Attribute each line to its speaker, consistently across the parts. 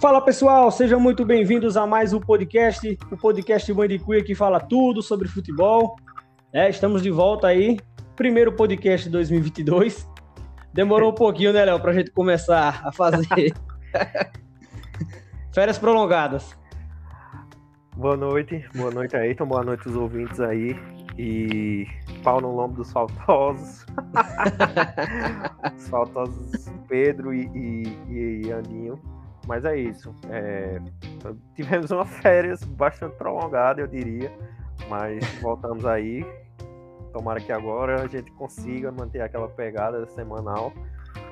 Speaker 1: Fala pessoal, sejam muito bem-vindos a mais um podcast, o podcast Mãe de Cuia que fala tudo sobre futebol. É, estamos de volta aí, primeiro podcast de 2022. Demorou um pouquinho, né, Léo, pra gente começar a fazer férias prolongadas.
Speaker 2: Boa noite, boa noite aí, então boa noite os ouvintes aí. E pau no lombo dos faltosos. os faltosos Pedro e, e, e Aninho. Mas é isso. É, tivemos uma férias bastante prolongada, eu diria. Mas voltamos aí. Tomara que agora a gente consiga manter aquela pegada semanal.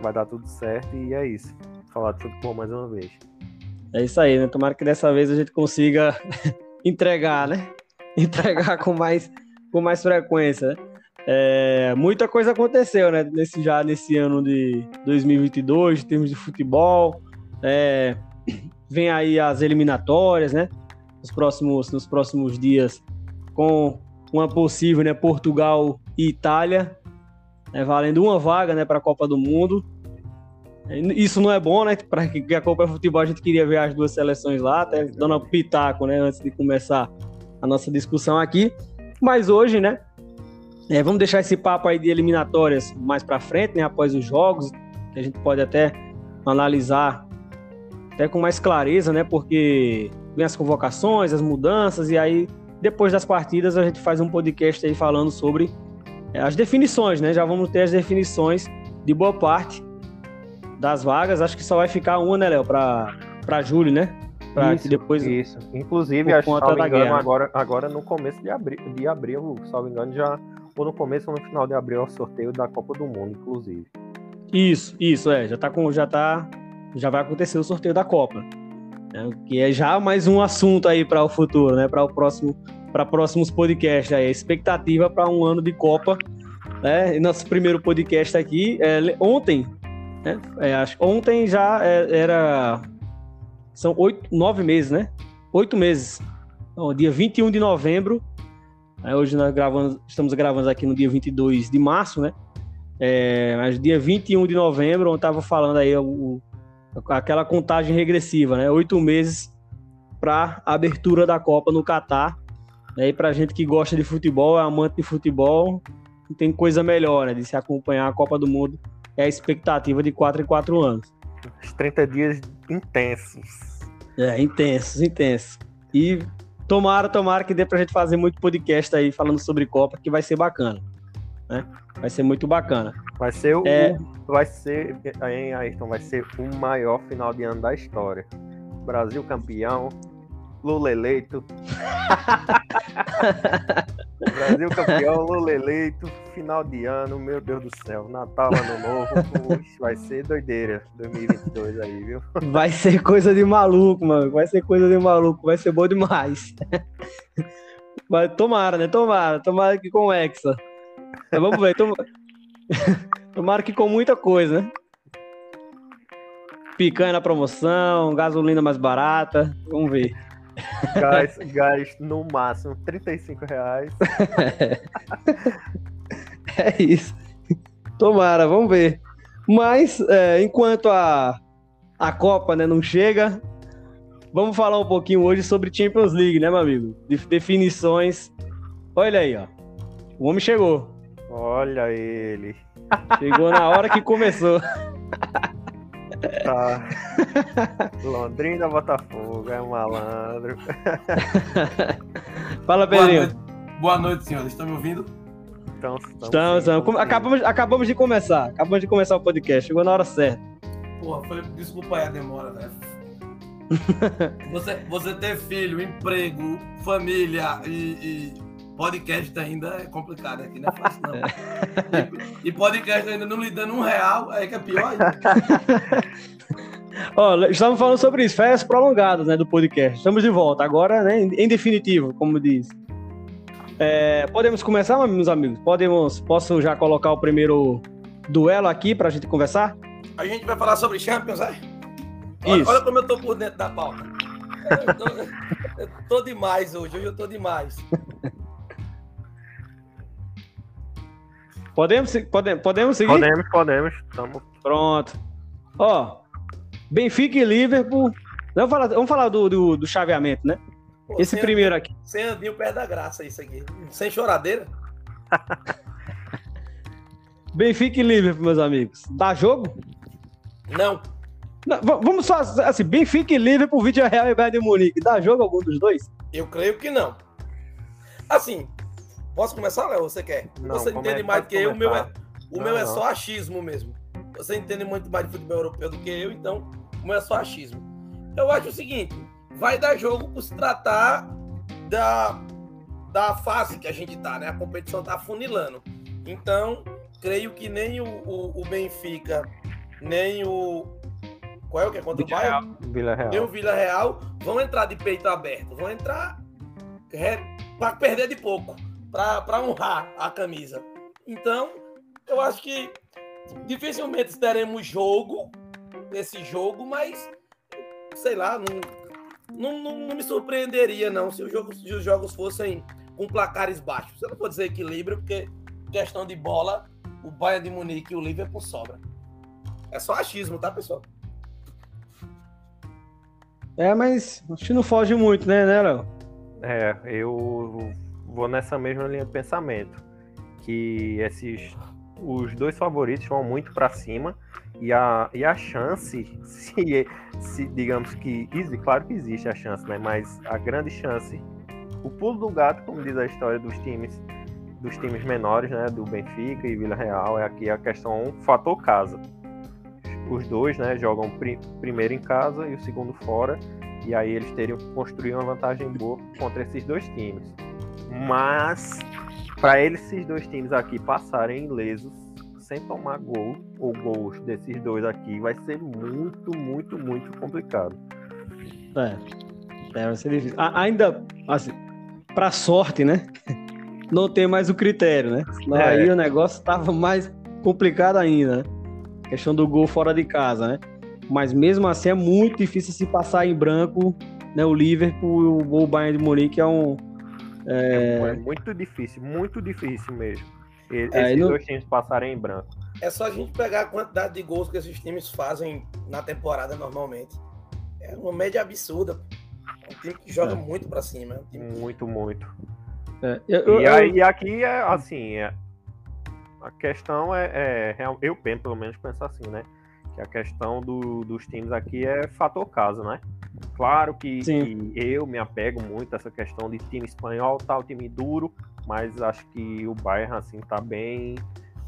Speaker 2: Vai dar tudo certo e é isso. Falar de futebol mais uma vez.
Speaker 1: É isso aí, né? Tomara que dessa vez a gente consiga entregar, né? Entregar com mais com mais frequência. Né? É, muita coisa aconteceu, né? Nesse, já nesse ano de 2022, em termos de futebol. É, vem aí as eliminatórias, né? Nos próximos, nos próximos dias, com uma possível, né? Portugal e Itália, né, valendo uma vaga, né? Para a Copa do Mundo. Isso não é bom, né? Para que a Copa de Futebol a gente queria ver as duas seleções lá, até dando pitaco, né? Antes de começar a nossa discussão aqui. Mas hoje, né? É, vamos deixar esse papo aí de eliminatórias mais para frente, né? Após os jogos, que a gente pode até analisar até com mais clareza, né? Porque vem as convocações, as mudanças, e aí depois das partidas a gente faz um podcast aí falando sobre é, as definições, né? Já vamos ter as definições de boa parte das vagas. Acho que só vai ficar uma, né, Léo, para julho, né?
Speaker 2: Pra isso, que depois. Isso. Inclusive, acho que engano, guerra. agora, agora no começo de abril, de abril, salvo engano, já. Ou no começo ou no final de abril é o sorteio da Copa do Mundo, inclusive.
Speaker 1: Isso, isso, é. Já tá com. Já tá. Já vai acontecer o sorteio da Copa. Né, que é já mais um assunto aí para o futuro, né? Para o próximo. Para próximos podcasts aí. A expectativa para um ano de Copa. Né? Nosso primeiro podcast aqui. É, ontem. Né? É, acho ontem já é, era são oito, nove meses, né? Oito meses. Então, dia 21 de novembro. Né? Hoje nós gravamos, estamos gravando aqui no dia 22 de março, né? É, mas dia 21 de novembro, onde estava falando aí o, aquela contagem regressiva, né? Oito meses para a abertura da Copa no Catar. Né? E para gente que gosta de futebol, é amante de futebol, não tem coisa melhor, né? De se acompanhar a Copa do Mundo. É a expectativa de quatro em quatro anos.
Speaker 2: Os 30 dias intensos.
Speaker 1: É, intensos, intensos. E tomara, tomara que dê pra gente fazer muito podcast aí falando sobre Copa, que vai ser bacana. Né? Vai ser muito bacana.
Speaker 2: Vai ser o. É... Vai ser. Aí, Ayrton, vai ser o maior final de ano da história. Brasil campeão, Lula eleito. Brasil campeão, Lula eleito, final de ano, meu Deus do céu, Natal, Ano Novo, puxa, vai ser doideira 2022 aí, viu?
Speaker 1: Vai ser coisa de maluco, mano, vai ser coisa de maluco, vai ser bom demais. Mas tomara, né? Tomara, tomara que com o Hexa. Mas vamos ver, tom... tomara que com muita coisa, né? Picanha na promoção, gasolina mais barata, vamos ver.
Speaker 2: Gás, gás no máximo 35 reais.
Speaker 1: é isso. Tomara, vamos ver. Mas, é, enquanto a, a Copa né, não chega, vamos falar um pouquinho hoje sobre Champions League, né, meu amigo? De, definições. Olha aí, ó. O homem chegou.
Speaker 2: Olha ele.
Speaker 1: Chegou na hora que começou.
Speaker 2: Tá. Londrina, Botafogo, é um malandro.
Speaker 1: Fala, Pedrinho.
Speaker 3: Boa noite, Boa noite senhores. Estão me ouvindo?
Speaker 1: Então, estamos, estamos. Acabamos, acabamos de começar. Acabamos de começar o podcast. Chegou na hora certa.
Speaker 3: Porra, foi, desculpa aí a demora, né? você, você ter filho, emprego, família e, e podcast ainda é complicado aqui, não é fácil não. É. E, e, podcast ainda não lhe dando um real, aí que é pior.
Speaker 1: Ó, estamos falando sobre isso, férias prolongadas, né, do podcast. Estamos de volta agora, né, em definitivo, como diz. É, podemos começar, meus amigos? Podemos, posso já colocar o primeiro duelo aqui para a gente conversar?
Speaker 3: A gente vai falar sobre Champions, é? Olha, olha como eu tô por dentro da pauta. Eu tô, eu tô demais hoje, hoje eu tô demais.
Speaker 1: Podemos, podemos, podemos seguir?
Speaker 2: Podemos, podemos. Tamo...
Speaker 1: Pronto. Ó, Benfica e Liverpool Vamos falar, vamos falar do, do, do chaveamento, né?
Speaker 3: Pô,
Speaker 1: Esse primeiro aqui.
Speaker 3: Sem Andinho perde da graça isso aqui. Sem choradeira.
Speaker 1: Benfica e Liverpool, meus amigos. Dá jogo?
Speaker 3: Não.
Speaker 1: Não, vamos só, assim, Benfica e Liverpool, Vídeo Real e Bayern de Munique. Dá jogo algum dos dois?
Speaker 3: Eu creio que não. Assim, posso começar, Léo? Você quer?
Speaker 2: Não,
Speaker 3: Você entende mais do que eu, o meu é, o
Speaker 2: Não,
Speaker 3: meu é
Speaker 2: não.
Speaker 3: só achismo mesmo. Você entende muito mais de futebol europeu do que eu, então o meu é só achismo. Eu acho o seguinte: vai dar jogo por se tratar da, da fase que a gente tá, né? A competição tá funilando. Então, creio que nem o, o, o Benfica, nem o. Qual é o que é contra o
Speaker 1: Vídeo
Speaker 3: Bayern?
Speaker 2: Vila
Speaker 3: nem o
Speaker 2: Real.
Speaker 3: Vila Real vão entrar de peito aberto, vão entrar para perder de pouco, para honrar a camisa. Então, eu acho que dificilmente teremos jogo, esse jogo, mas sei lá, não, não, não, não me surpreenderia não se, o jogo, se os jogos fossem com placares baixos. Eu não vou dizer equilíbrio, porque questão de bola, o Bayern de Munique e o Liverpool sobra. É só achismo, tá, pessoal?
Speaker 1: É, mas acho que não foge muito, né, né, Léo?
Speaker 2: É, eu vou nessa mesma linha de pensamento. Que esses. Os dois favoritos vão muito para cima. E a, e a chance, se, se digamos que. Claro que existe a chance, né? Mas a grande chance. O pulo do gato, como diz a história dos times dos times menores, né? Do Benfica e Vila Real, é aqui a questão fator casa. Os dois, né, jogam pri- primeiro em casa e o segundo fora. E aí eles teriam que construir uma vantagem boa contra esses dois times. Mas para eles esses dois times aqui passarem ilesos sem tomar gol ou gols desses dois aqui vai ser muito, muito, muito complicado.
Speaker 1: É. É, vai ser difícil. A- ainda, assim, pra sorte, né? Não tem mais o critério, né? Senão
Speaker 2: É.
Speaker 1: aí o negócio tava mais complicado ainda, né? Questão do gol fora de casa, né? Mas mesmo assim é muito difícil se passar em branco, né? O Liverpool o Bayern de Munique é um.
Speaker 2: É, muito difícil, muito difícil mesmo. E-
Speaker 1: É,
Speaker 2: esses
Speaker 1: e não-
Speaker 2: dois times passarem em branco.
Speaker 3: É só a gente pegar a quantidade de gols que esses times fazem na temporada normalmente. É uma média absurda. É um time que joga
Speaker 1: É.
Speaker 3: muito pra cima. É um time que-
Speaker 2: Muito, muito.
Speaker 1: É, eu- eu-
Speaker 2: E
Speaker 1: eu-
Speaker 2: aí aqui é assim, é, a questão é, é real- eu penso, pelo menos penso assim, né? Que a questão do- dos times aqui é fator casa, né? Claro que, que eu me apego muito a essa questão de time espanhol, tal, time duro, mas acho que o Bayern assim tá bem,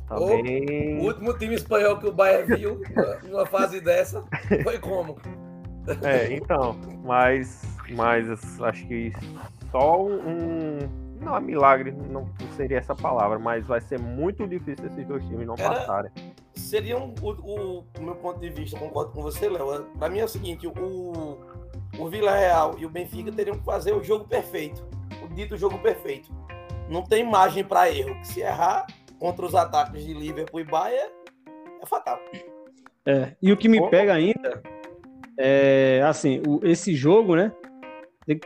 Speaker 2: tá
Speaker 3: Ô,
Speaker 2: bem.
Speaker 3: O último time espanhol que o Bayern viu numa fase dessa foi como?
Speaker 2: É, então, mas, mas acho que só um. Não é milagre, não seria essa palavra, mas vai ser muito difícil esses dois times não
Speaker 3: Era-
Speaker 2: passarem.
Speaker 3: Seria um, o, o- meu ponto de vista, concordo com você, Léo. Pra mim é o seguinte: o, o Vila Real e o Benfica teriam que fazer o jogo perfeito. O dito jogo perfeito. Não tem margem pra erro. que Se errar contra os ataques de Liverpool e Bayern, é fatal.
Speaker 1: É, e o que me pega ainda é assim, o- esse jogo, né? Tem,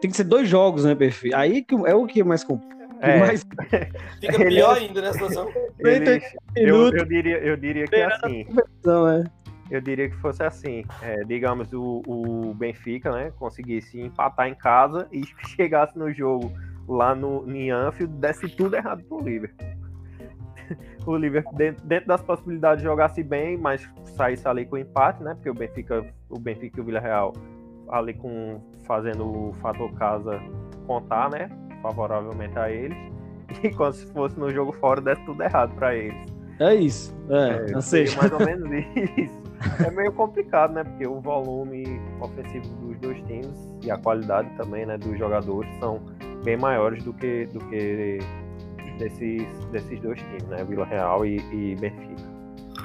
Speaker 1: tem que ser dois jogos, né, perfeito? Aí que é o que mais complicado.
Speaker 2: É,
Speaker 1: mais
Speaker 3: Fica
Speaker 2: Ele-
Speaker 3: pior ainda nessa situação.
Speaker 2: eles- eu,
Speaker 1: minutos
Speaker 2: eu diria, eu diria que é assim.
Speaker 1: não, é.
Speaker 2: Eu diria que fosse assim. é, digamos, o, o Benfica, né, conseguisse empatar em casa e chegasse no jogo lá no em Anfield, desse tudo errado pro Liverpool. O Liverpool, dentro, dentro das possibilidades, jogasse bem, mas saísse ali com empate, né? Porque o Benfica, o Benfica e o Villarreal ali com fazendo o fator casa contar, né? Favoravelmente a eles. E quando se fosse no jogo fora, desse tudo errado para eles.
Speaker 1: É isso. É, ou
Speaker 2: Seria
Speaker 1: seja,
Speaker 2: mais ou menos isso. É meio complicado, né? Porque o volume ofensivo dos dois times e a qualidade também, né, dos jogadores são bem maiores do que do que desses, desses dois times, né? Vila Real e, e Benfica.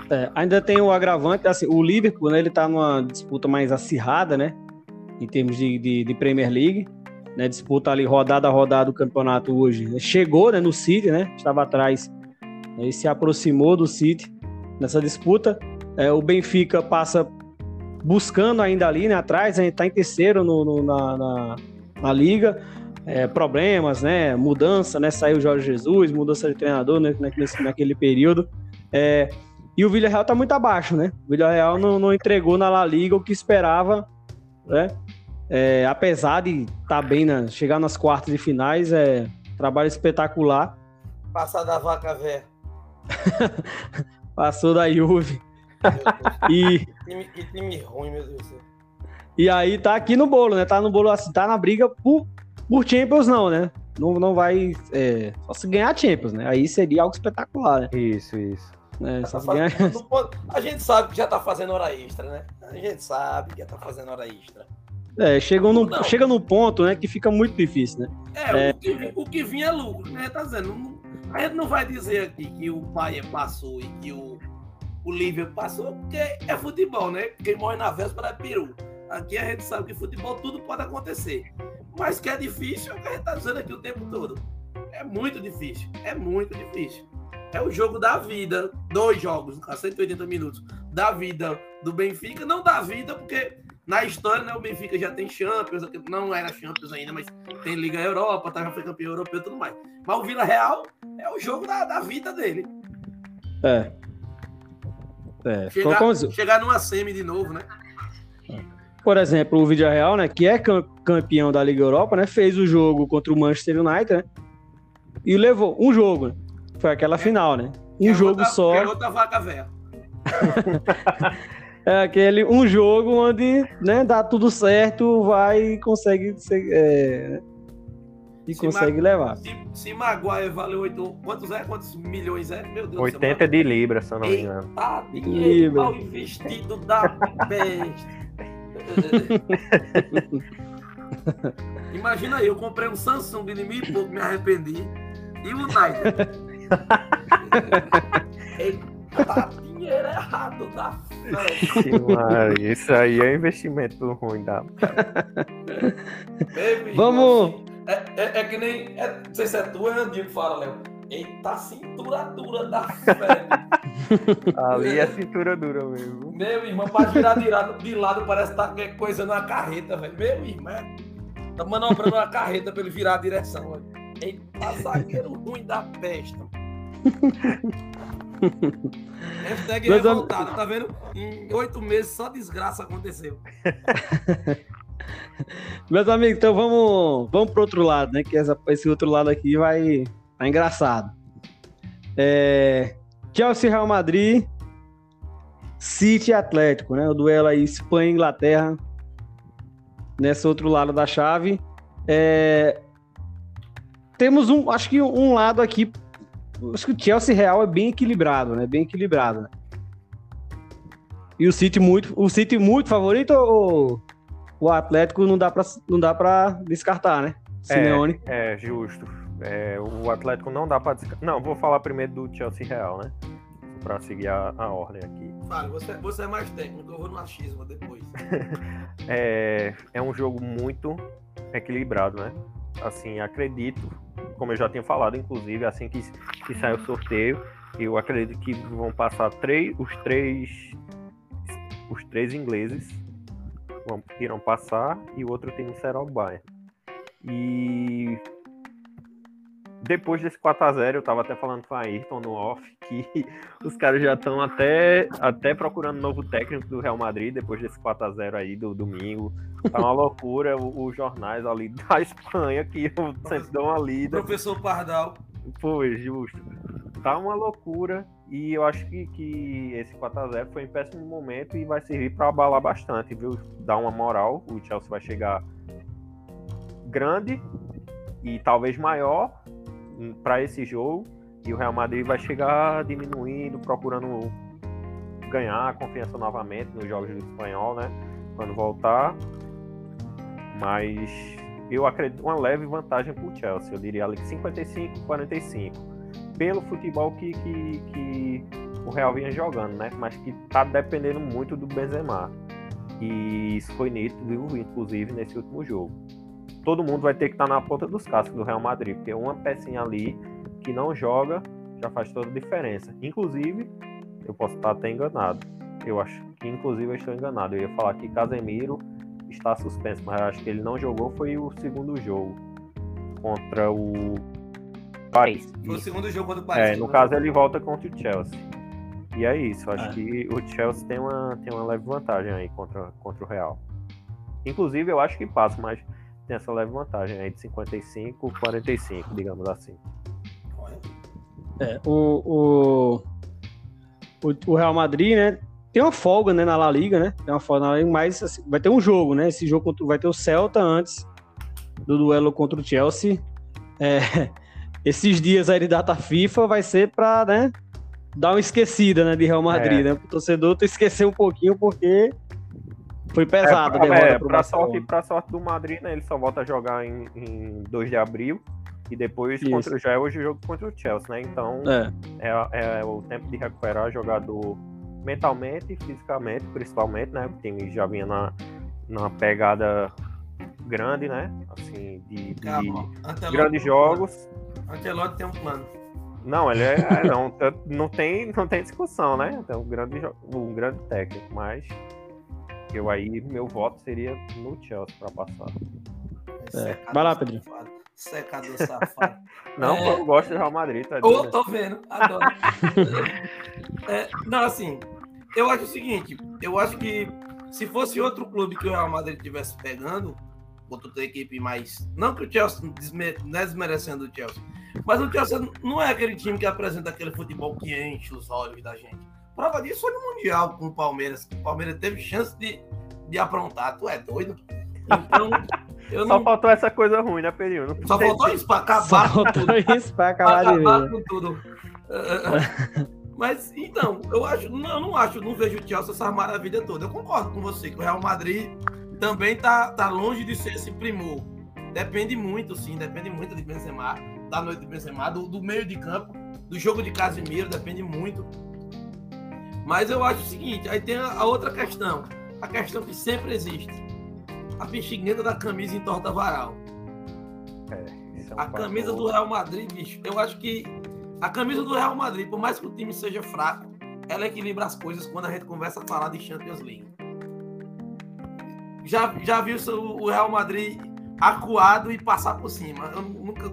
Speaker 1: é, ainda tem o agravante, assim, o Liverpool, né, ele tá numa disputa mais acirrada, né? Em termos de, de, de Premier League. Né, disputa ali rodada a rodada do campeonato hoje. Chegou né, no City, né? Estava atrás né, e se aproximou do City nessa disputa. É, o Benfica passa buscando ainda ali né, atrás, está em terceiro no, no- na, na, na liga. É, problemas, né? Mudança, né? Saiu o Jorge Jesus, mudança de treinador né, nesse, naquele período. É, e o Villarreal está muito abaixo, né? O Villarreal não, não entregou na La Liga o que esperava né? É, apesar de estar tá bem, na, chegar nas quartas de finais, é trabalho espetacular.
Speaker 3: Passar da vaca velha.
Speaker 1: Passou da Juve. e
Speaker 3: que time, que time ruim, meu Deus do céu.
Speaker 1: E aí tá aqui no bolo, né? Tá no bolo assim, tá na briga por, por Champions, não, né? Não, não vai. É, só se ganhar Champions, né? Aí seria algo espetacular, né?
Speaker 2: Isso, isso.
Speaker 1: É, só
Speaker 3: Tá
Speaker 1: ganhar...
Speaker 3: fazendo- A gente sabe que já tá fazendo hora extra, né? A gente sabe que já tá fazendo hora extra.
Speaker 1: É, chegam num,
Speaker 3: Não.
Speaker 1: chega num ponto, né, que fica muito difícil, né?
Speaker 3: É, O, que, o que vinha é lucro, né? Tá dizendo. não- a gente não vai dizer aqui que o Bahia passou e que o, o Liverpool passou, porque é futebol, né? Quem morre na véspera é peru. Aqui a gente sabe que futebol tudo pode acontecer. Mas que é difícil é o que a gente tá dizendo aqui o tempo todo. É muito difícil. É muito difícil. É o jogo da vida. Dois jogos, a 180 minutos. Da vida do Benfica. Não da vida, porque na história, né, o Benfica já tem Champions. Não era Champions ainda, mas tem Liga Europa, tá, já foi campeão europeu e tudo mais. Mas o Vila Real é o jogo da, da vida dele.
Speaker 1: É. É,
Speaker 3: Chegar,
Speaker 1: como-
Speaker 3: chegar numa semi de novo, né?
Speaker 1: por exemplo, o Vídeo Real, né, que é cam- campeão da Liga Europa, né, fez o jogo contra o Manchester United, né, e levou um jogo, né, foi aquela final, né, um
Speaker 3: é
Speaker 1: jogo
Speaker 3: outra-
Speaker 1: só,
Speaker 3: É outra vaca velha.
Speaker 1: é aquele um jogo onde, né, dá tudo certo, vai e consegue, ser, é, e
Speaker 3: Se
Speaker 1: consegue levar.
Speaker 3: Se, se Maguire valeu 8. Quantos é? Quantos milhões é? Meu Deus
Speaker 2: 80 de libra, se eu não me engano.
Speaker 3: Tá,
Speaker 1: Livre.
Speaker 3: dinheiro mal investido da besta. Imagina aí, eu comprei um Samsung de mil e pouco, me arrependi. E o Snyder. Eita, dinheiro errado da festa.
Speaker 2: Ixi, Maria, Isso aí é investimento ruim da.
Speaker 3: Meu irmão,
Speaker 1: Vamos-
Speaker 3: É, é- é que nem. é- não sei se é tu ou é Andinho que fala, Léo. Eita, cintura dura da fé.
Speaker 2: Ali é cintura dura mesmo.
Speaker 3: Meu irmão, pra girar de lado, de lado parece que tá qualquer coisa numa carreta, velho. Meu irmão, é- tá manobrando uma carreta pra ele virar a direção, velho. Eita, zagueiro ruim da peste. Hashtag
Speaker 1: Meus am-
Speaker 3: revoltado, tá vendo? Em oito meses só desgraça aconteceu.
Speaker 1: Meus amigos, então vamos, vamos pro outro lado, né? Que essa- esse outro lado aqui vai tá engraçado. É, Chelsea Real Madrid, City Atlético, né? O duelo aí Espanha e Inglaterra. Nesse outro lado da chave. É, temos um, acho que um lado aqui. Acho que o Chelsea Real é bem equilibrado, né? Bem equilibrado. né? E o City muito, o City muito favorito ou o Atlético não dá pra, não dá pra descartar, né? Simeone.
Speaker 2: É, justo. É, o Atlético não dá pra descartar. Não, vou falar primeiro do Chelsea Real, né? Pra seguir a, a ordem aqui.
Speaker 3: Fale, você, você é mais técnico, eu vou no achismo depois.
Speaker 2: É, é um jogo muito equilibrado, né? Assim, acredito, como eu já tinha falado, inclusive, assim que, que sair o sorteio, eu acredito que vão passar três, os três os três ingleses vão, irão passar e o outro time será o Bayern. E depois desse 4x0, eu tava até falando com a Ayrton no off que os caras já estão até, até procurando novo técnico do Real Madrid depois desse 4x0 aí do domingo. Tá uma loucura os jornais ali da Espanha, que eu sempre dou uma lida.
Speaker 3: Professor Pardal.
Speaker 2: Foi, justo. Tá uma loucura e eu acho que, que esse 4x0 foi em péssimo momento e vai servir para abalar bastante, viu? Dar uma moral. O Chelsea vai chegar grande e talvez maior para esse jogo e o Real Madrid vai chegar diminuindo, procurando ganhar confiança novamente nos jogos do espanhol, né? Quando voltar. Mas eu acredito uma leve vantagem para o Chelsea. Eu diria ali que 55, 45. Pelo futebol que, que, que o Real vinha jogando, né? Mas que tá dependendo muito do Benzema. E isso foi nítido, inclusive, nesse último jogo. Todo mundo vai ter que estar na ponta dos cascos do Real Madrid, porque uma pecinha ali que não joga já faz toda a diferença. Inclusive, eu posso estar até enganado. Eu acho que, inclusive, eu estou enganado. Eu ia falar que Casemiro está suspenso, mas eu acho que ele não jogou. Foi o segundo jogo contra o Paris.
Speaker 3: Foi o segundo jogo contra o
Speaker 2: É,
Speaker 3: Paris.
Speaker 2: no caso ele volta contra o Chelsea. E é isso, acho
Speaker 1: É.
Speaker 2: que o Chelsea tem uma, tem uma leve vantagem aí contra, contra o Real. Inclusive, eu acho que passa, mas tem essa leve vantagem aí de 55, 45, digamos assim.
Speaker 1: É, o, o, o, Real Madrid, né? Tem uma folga né, na La Liga, né? Tem uma folga na La Liga, mas assim, vai ter um jogo, né? Esse jogo vai ter o Celta antes do duelo contra o Chelsea. É, esses dias aí de data FIFA vai ser para né, dar uma esquecida né, de Real Madrid, é. né? O torcedor esquecer um pouquinho porque foi pesado.
Speaker 2: É, é para sorte, pra sorte do Madrid, né? Ele só volta a jogar em, em 2 de abril. E depois Isso. contra, já é hoje o jogo contra o Chelsea, né? Então é. é. É, o tempo de recuperar jogador mentalmente e fisicamente, principalmente, né? O time já vinha na, na pegada grande, né? Assim, de, de grandes jogos.
Speaker 3: Antelote tem um plano.
Speaker 2: Não, ele é. é não, não, tem, não tem discussão, né? É um grande, um grande técnico, mas eu aí, meu voto seria no Chelsea para passar.
Speaker 1: É. Vai lá, Pedro.
Speaker 3: Secador safado.
Speaker 2: não, é... eu gosto do Real Madrid, tá
Speaker 3: oh, tô vendo, adoro. é, não, assim, eu acho o seguinte, eu acho que se fosse outro clube que o Real Madrid estivesse pegando, outra equipe mais. Não que o Chelsea não é desmerecendo o Chelsea, mas o Chelsea não é aquele time que apresenta aquele futebol que enche os olhos da gente. Prova disso foi no Mundial com o Palmeiras. O Palmeiras teve chance de, de aprontar. Tu é doido? Então.
Speaker 2: Eu Só faltou essa coisa ruim, né, Perinho?
Speaker 3: Só faltou isso pra acabar
Speaker 1: Só com tudo. isso pra acabar, pra acabar com tudo.
Speaker 3: Mas, então, eu acho, não, eu não acho, não vejo o Chelsea essa maravilha toda. Eu concordo com você que o Real Madrid também tá, tá longe de ser esse primor. Depende muito, sim, depende muito de Benzema, da noite de Benzema, do, do meio de campo, do jogo de Casimiro, depende muito. Mas eu acho o seguinte, aí tem a, outra questão, a questão que sempre existe. A bexiguenta da camisa em torta varal. É, é um a camisa do Real Madrid, bicho, eu acho que a camisa do Real Madrid, por mais que o time seja fraco, ela equilibra as coisas quando a gente conversa a falar de Champions League. Já, já viu o Real Madrid acuado e passar por cima. Eu nunca.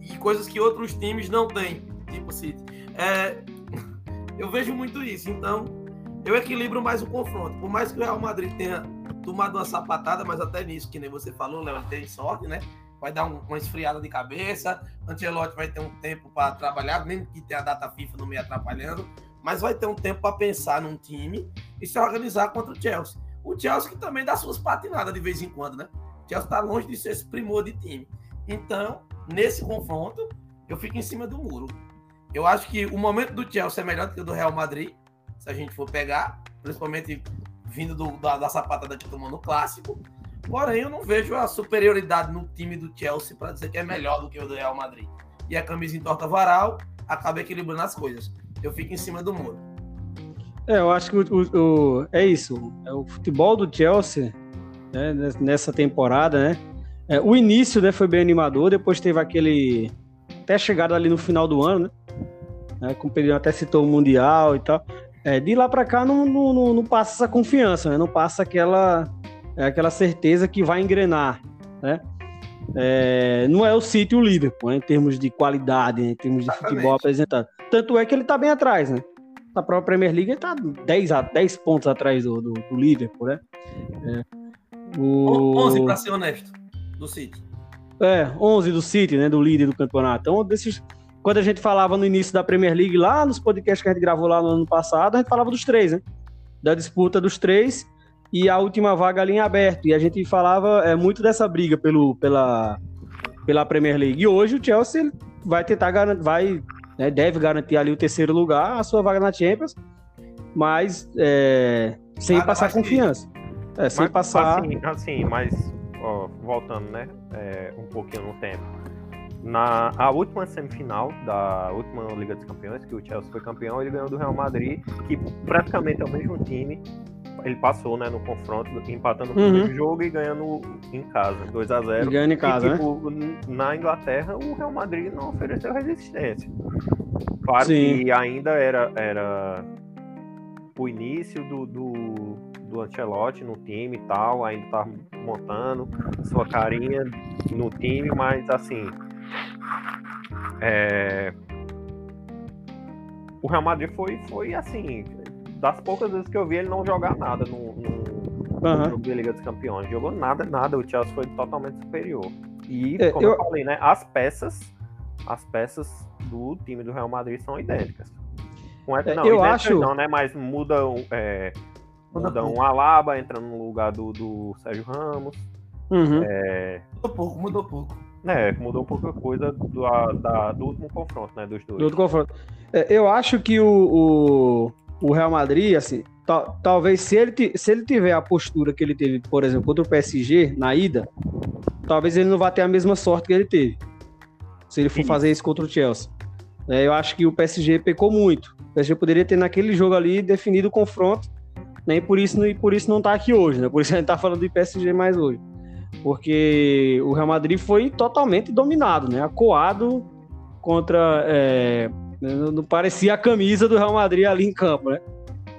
Speaker 3: E coisas que outros times não têm, tipo City. É, eu vejo muito isso. Então, eu equilibro mais o confronto. Por mais que o Real Madrid tenha tomado uma sapatada, mas até nisso, que nem você falou, Léo, tem sorte, né? Vai dar um, uma esfriada de cabeça. Ancelotti vai ter um tempo para trabalhar, mesmo que tenha a data FIFA no meio atrapalhando, mas vai ter um tempo para pensar num time e se organizar contra o Chelsea. O Chelsea que também dá suas patinadas de vez em quando, né? O Chelsea está longe de ser esse primor de time. Então, nesse confronto, eu fico em cima do muro. Eu acho que o momento do Chelsea é melhor do que o do Real Madrid, se a gente for pegar, principalmente vindo do, da, da sapatada que tomou no clássico. Porém, eu não vejo a superioridade no time do Chelsea para dizer que é melhor do que o do Real Madrid. E a camisa em torta varal acaba equilibrando as coisas. Eu fico em cima do muro.
Speaker 1: É, eu acho que o, o, é isso. É o futebol do Chelsea né, nessa temporada, né? É, o início né, foi bem animador, depois teve aquele. Até chegada ali no final do ano, né? Né como o Pedro até citou o Mundial e tal. É, de lá para cá não, não, não, passa essa confiança, né? Não passa aquela, é, aquela certeza que vai engrenar, né? É, não é o City o Liverpool, né, em termos de qualidade, né, em termos de Exatamente. futebol apresentado. Tanto é que ele tá bem atrás, né? Na própria Premier League ele tá 10, a, 10 pontos atrás do, do, do Liverpool, né?
Speaker 3: É, o... 11 para ser honesto, do City.
Speaker 1: É, 11 do City, né? Do líder do campeonato. Então, desses quando a gente falava no início da Premier League, lá nos podcasts que a gente gravou lá no ano passado, a gente falava dos três, né? Da disputa dos três e a última vaga ali em aberto. E a gente falava é, muito dessa briga pelo, pela, pela Premier League. E hoje o Chelsea vai tentar garantir, vai, né, deve garantir ali o terceiro lugar, a sua vaga na Champions, mas é, sem passar confiança. É, sem
Speaker 2: mas,
Speaker 1: passar.
Speaker 2: Assim, assim mas ó, voltando, né? É, um pouquinho no tempo na a última semifinal da última Liga dos Campeões, que o Chelsea foi campeão, ele ganhou do Real Madrid, que praticamente é o mesmo time. Ele passou, né, no confronto, empatando o uhum. primeiro jogo e ganhando em casa, 2 a 0
Speaker 1: Ganhando em casa, e,
Speaker 2: tipo,
Speaker 1: né?
Speaker 2: Na Inglaterra, o Real Madrid não ofereceu resistência. Claro Sim. que ainda era, era o início do, do, do Ancelotti no time e tal, ainda tá montando sua carinha no time, mas assim, é... O Real Madrid foi, foi assim, das poucas vezes que eu vi ele não jogar nada no, no, uhum. jogo de Liga dos Campeões. Jogou nada, nada. O Chelsea foi totalmente superior. E,
Speaker 1: É,
Speaker 2: como
Speaker 1: eu-
Speaker 2: eu... falei, né? As peças, as peças do time do Real Madrid são idênticas. Com essa,
Speaker 1: É,
Speaker 2: não,
Speaker 1: eu acho-
Speaker 2: não, né? Mas muda, é,
Speaker 3: Muda
Speaker 2: um Alaba, entra no lugar do, do Sérgio Ramos.
Speaker 1: Uhum.
Speaker 2: É,
Speaker 3: Mudou pouco, mudou pouco.
Speaker 2: né, mudou pouca coisa do, a- da- do último confronto, né? Dos dois.
Speaker 1: do outro confronto. É, eu acho que o, o, o Real Madrid, assim, tal- talvez se ele, se ele tiver a postura que ele teve, por exemplo, contra o PSG na ida, talvez ele não vá ter a mesma sorte que ele teve. Se ele for
Speaker 2: Isso.
Speaker 1: fazer isso contra o Chelsea. É, eu acho que o PSG pecou muito. O PSG poderia ter naquele jogo ali definido o confronto, né? E por isso, e por isso não tá aqui hoje, né? Por isso a gente tá falando de PSG mais hoje. Porque o Real Madrid foi totalmente dominado, né? Acuado contra. é, não parecia a camisa do Real Madrid ali em campo, né?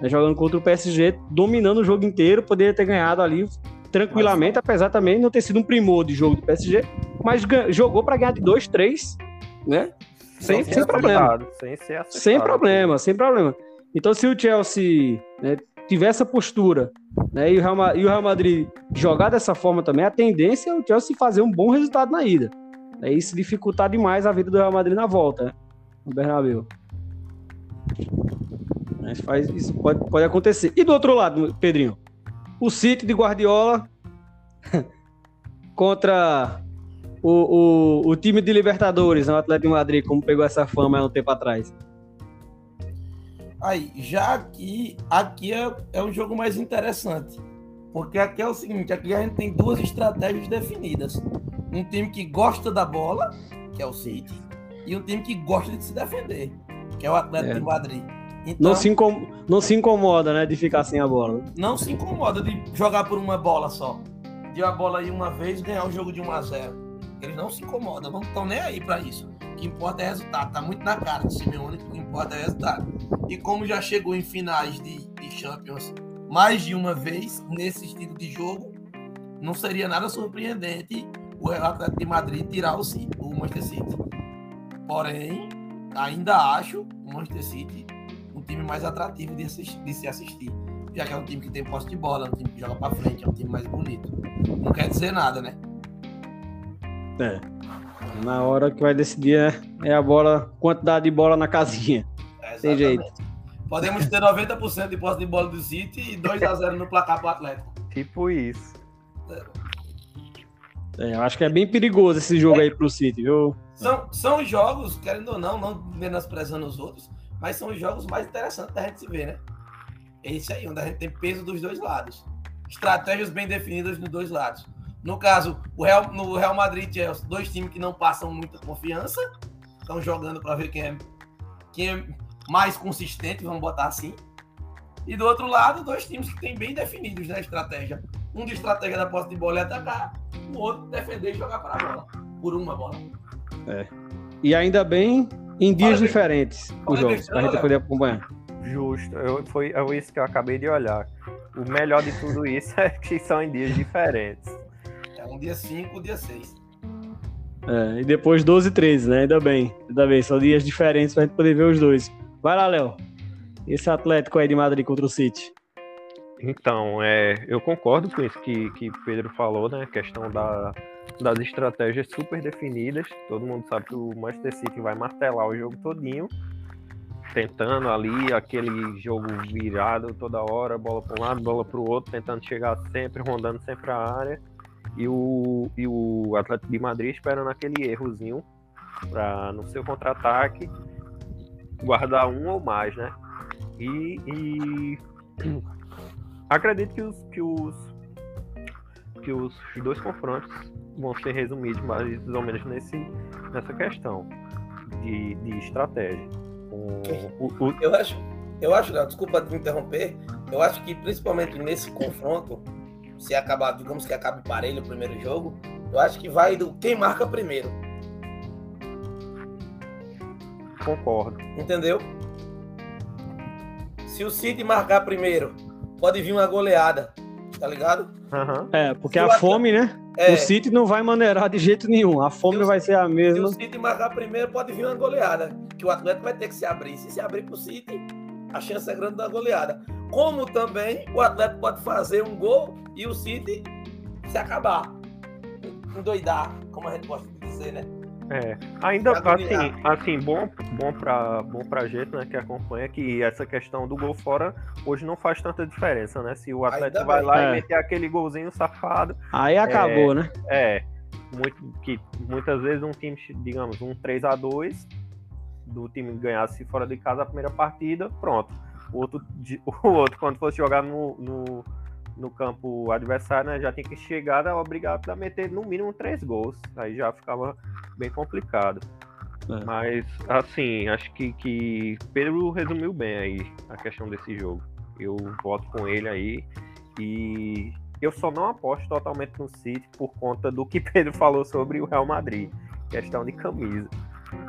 Speaker 1: Jogando contra o PSG, dominando o jogo inteiro, poderia ter ganhado ali tranquilamente, apesar também de não ter sido um primor de jogo do PSG, mas jogou para ganhar de 2, 3, né? Sem,
Speaker 2: ser
Speaker 1: sem problema.
Speaker 2: Sem.
Speaker 1: Sem problema, sem problema. Então, se o Chelsea né, tiver essa postura né, e, o Real, Ma- e o Real Madrid jogar dessa forma também, a tendência é o Chelsea fazer um bom resultado na ida. É isso dificultar demais a vida do Real Madrid na volta, né? No Bernabéu. Mas faz, isso pode, pode acontecer. E do outro lado, Pedrinho, o City de Guardiola contra o, o, o time de Libertadores, né, o Atlético de Madrid, como pegou essa fama há um tempo atrás.
Speaker 3: Aí, já aqui, aqui é, é um jogo mais interessante. Porque aqui é o seguinte, aqui a gente tem duas estratégias definidas. Um time que gosta da bola, que é o City, e um time que gosta de se defender, que é o Atlético
Speaker 1: É.
Speaker 3: de Madrid. Então,
Speaker 1: Não se, incom- não se incomoda, né, de ficar sem a bola.
Speaker 3: não se incomoda de jogar por uma bola só. De a bola aí uma vez ganhar o jogo de 1 a 0 Eles não se incomodam, não estão nem aí pra isso. Que importa é resultado. Tá muito na cara de Simeone que o que importa é resultado. E como já chegou em finais de, de Champions mais de uma vez nesse estilo de jogo, não seria nada surpreendente o Atlético de Madrid tirar o, City, o Manchester City. Porém, ainda acho o Manchester City um time mais atrativo de, assistir- de se assistir. Já que é um time que tem posse de bola, é um time que joga pra frente, é um time mais bonito. Não quer dizer nada, né?
Speaker 1: É. Na hora que vai decidir é- é a bola, quantidade de bola na casinha.
Speaker 3: É,
Speaker 1: Tem jeito.
Speaker 3: Podemos ter 90% de posse de bola do City e 2x0 no placar pro Atlético.
Speaker 2: Tipo isso.
Speaker 1: É, eu acho que é bem perigoso esse jogo aí pro City, viu?
Speaker 3: São, são jogos, querendo ou não, não menosprezando os outros, mas são os jogos mais interessantes da gente se ver, né? Esse aí, onde a gente tem peso dos dois lados. Estratégias bem definidas nos dois lados. No caso, o Real, no Real Madrid e Chelsea, dois times que não passam muita confiança, estão jogando para ver quem é, quem é mais consistente, vamos botar assim. E do outro lado, dois times que têm bem definidos na estratégia. Um de estratégia da posse de bola é atacar, o outro defender e jogar para a bola, por uma bola.
Speaker 1: E ainda bem em dias
Speaker 3: Fala,
Speaker 1: diferentes os jogos, pra gente
Speaker 3: Léo.
Speaker 1: poder acompanhar.
Speaker 2: Justo. Eu, foi é isso que eu acabei de olhar. O melhor de tudo isso é que são em dias diferentes.
Speaker 3: É um dia 5, um dia 6.
Speaker 1: É, e depois 12 e 13, né? Ainda bem. Ainda bem, são dias diferentes pra gente poder ver os dois. Vai lá, Léo. Esse Atlético aí de Madrid contra o City.
Speaker 2: Então, é, eu concordo com isso que, que Pedro falou, né? A questão da, das estratégias super definidas. Todo mundo sabe que o Manchester City vai martelar o jogo todinho, tentando ali aquele jogo virado toda hora, bola para um lado, bola para o outro, tentando chegar sempre, rondando sempre a área. E o, e o Atlético de Madrid esperando aquele errozinho para no seu contra-ataque guardar um ou mais, né? E, e acredito que os, que os que os dois confrontos vão ser resumidos mais ou menos nesse, nessa questão de, de estratégia. O, o- o-
Speaker 3: Eu acho, eu acho, desculpa te interromper, eu acho que principalmente nesse confronto, se acabar, digamos que acabe parelho o primeiro jogo, eu acho que vai do quem marca primeiro,
Speaker 2: concordo.
Speaker 3: entendeu? Se o City marcar primeiro, pode vir uma goleada, tá ligado?
Speaker 2: Aham.
Speaker 1: É, porque
Speaker 3: Se
Speaker 1: a
Speaker 3: Atlético-
Speaker 1: fome, né?
Speaker 3: É,
Speaker 1: O City não vai maneirar de jeito nenhum. A fome
Speaker 3: Se
Speaker 1: vai ser a
Speaker 3: se
Speaker 1: mesma.
Speaker 3: o City marcar primeiro, pode vir uma goleada, que o Atlético vai ter que se abrir. Se se abrir pro City, a chance é grande da goleada. Como também o Atlético pode fazer um gol e o City se acabar. Endoidar, como a gente gosta de dizer, né?
Speaker 2: É, ainda assim, assim, bom, bom para bom pra gente, né, que acompanha que essa questão do gol fora hoje não faz tanta diferença, né? Se o Atlético vai lá é. e meter aquele golzinho safado,
Speaker 1: aí acabou,
Speaker 2: é,
Speaker 1: né?
Speaker 2: É, muito que muitas vezes um time, digamos, um 3 a 2 do time ganhasse fora de casa a primeira partida, pronto. O outro, o outro quando fosse jogar no, no no campo adversário, né, já tinha que chegar obrigado a meter no mínimo três gols. Aí já ficava bem complicado. É. Mas, assim, acho que, que Pedro resumiu bem aí a questão desse jogo. Eu voto com ele aí. E eu só não aposto totalmente no City por conta do que Pedro falou sobre o Real Madrid. Questão de camisa.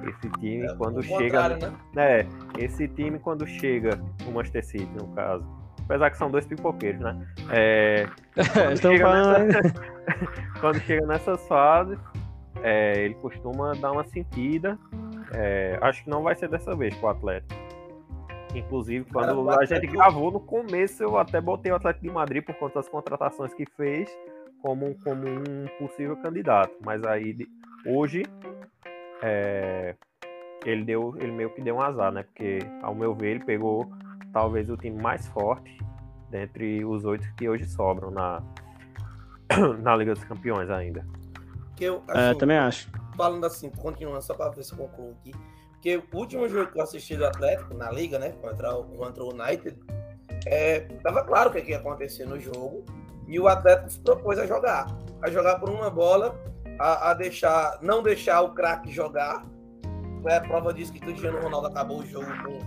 Speaker 2: Esse time, é, quando chega. Né? É, esse time, quando chega, o Manchester City, no caso, apesar que são dois pipoqueiros, né? É, quando, chega falando... nessa... quando, chega nessas fases, é, ele costuma dar uma sentida. É, acho que não vai ser dessa vez com o Atlético. Inclusive, quando a gente gravou no começo, eu até botei o Atlético de Madrid por conta das contratações que fez como, como um possível candidato. Mas aí, hoje, é, ele, deu, ele meio que deu um azar, né? Porque, ao meu ver, ele pegou talvez o time mais forte dentre os oito que hoje sobram na, na Liga dos Campeões ainda.
Speaker 3: Que eu,
Speaker 1: é, assim, é, também acho.
Speaker 3: Falando assim, continuando, só para ver se eu concluo aqui. Porque o último jogo que eu assisti do Atlético na Liga, né? Contra, contra o United, é, tava claro o que, ia acontecer no jogo. E o Atlético se propôs a jogar. A jogar por uma bola, a, a deixar, não deixar o craque jogar. É a prova disso que o Cristiano Ronaldo acabou o jogo com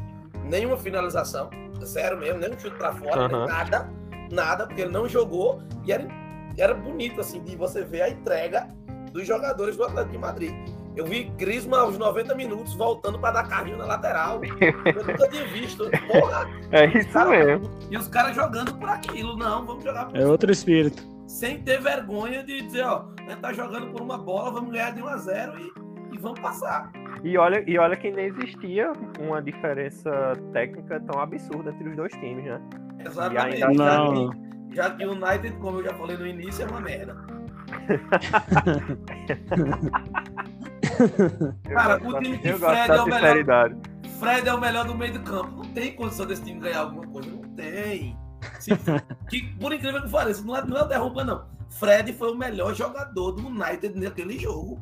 Speaker 3: nenhuma finalização, zero mesmo, nem um chute pra fora, uhum. nada, nada, porque ele não jogou e era, era bonito, assim, de você ver a entrega dos jogadores do Atlético de Madrid. Eu vi Crisma aos 90 minutos voltando para dar carrinho na lateral. Eu nunca tinha visto. Porra!
Speaker 2: É isso cara, mesmo.
Speaker 3: E os caras jogando por aquilo. Não, vamos jogar por
Speaker 1: É outro espírito.
Speaker 3: Sem ter vergonha de dizer, ó, a gente tá jogando por uma bola, vamos ganhar de 1 a 0 e, e vamos passar.
Speaker 2: E olha, e olha que nem existia uma diferença técnica tão absurda entre os dois times, né?
Speaker 3: Exatamente. Ainda... Não. Já que o United, como eu já falei no início, é uma merda. Cara, o time que Fred é o melhor. Fred é o melhor do meio do campo. Não tem condição desse time ganhar alguma coisa. Não tem. Se, que, por incrível que pareça, não é, não é derruba, não. Fred foi o melhor jogador do United naquele jogo.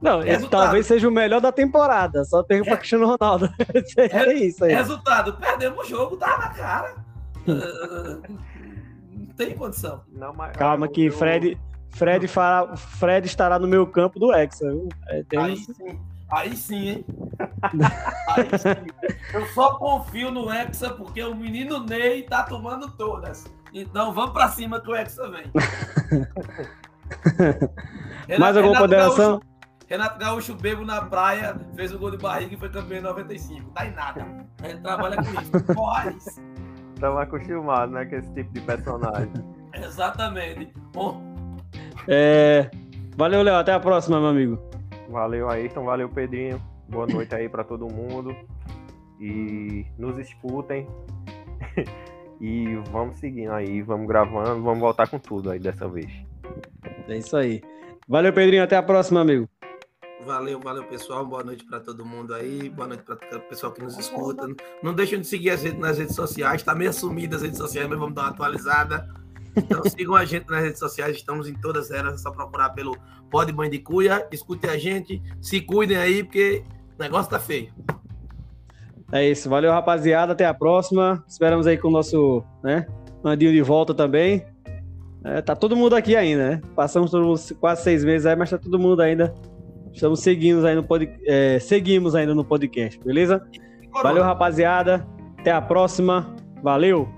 Speaker 1: Não, esse talvez seja o melhor da temporada, só tem para Cristiano Ronaldo.
Speaker 3: é isso aí. Resultado, perdemos o jogo, tá na cara. não tem condição. Não,
Speaker 1: mas, Calma que eu... Fred, Fred, fará, Fred estará no meu campo do Hexa.
Speaker 3: É, aí sim, aí sim, hein? aí sim. Eu só confio no Hexa porque o menino Ney tá tomando todas. Então vamos para cima que o Hexa vem.
Speaker 1: Mais alguma ponderação?
Speaker 3: Renato Gaúcho bebo na praia, fez o gol de barriga e foi campeão em 95. Tá em nada. A gente trabalha com isso. Pós.
Speaker 2: Estamos acostumados, né, com esse tipo de personagem.
Speaker 3: Exatamente. Bom.
Speaker 1: É... Valeu, Léo. Até a próxima, meu amigo.
Speaker 2: Valeu, Ayrton. Valeu, Pedrinho. Boa noite aí para todo mundo. E nos escutem. e vamos seguindo aí, vamos gravando, vamos voltar com tudo aí dessa vez.
Speaker 1: É isso aí. Valeu, Pedrinho. Até a próxima, amigo.
Speaker 3: Valeu, valeu, pessoal. Boa noite para todo mundo aí. Boa noite para o pessoal que nos escuta. Não deixem de seguir a gente nas redes sociais. Está meio sumido as redes sociais, mas vamos dar uma atualizada. Então sigam a gente nas redes sociais. Estamos em todas elas. É só procurar pelo Pod Mãe de Cuia. Escutem a gente. Se cuidem aí, porque o negócio tá feio.
Speaker 1: É isso. Valeu, rapaziada. Até a próxima. Esperamos aí com o nosso né, Andinho de volta também. É, tá todo mundo aqui ainda, né? Passamos quase seis meses aí, mas tá todo mundo ainda Estamos seguindo aí no pod... É, seguimos ainda no podcast, beleza? Valeu, rapaziada. Até a próxima. Valeu!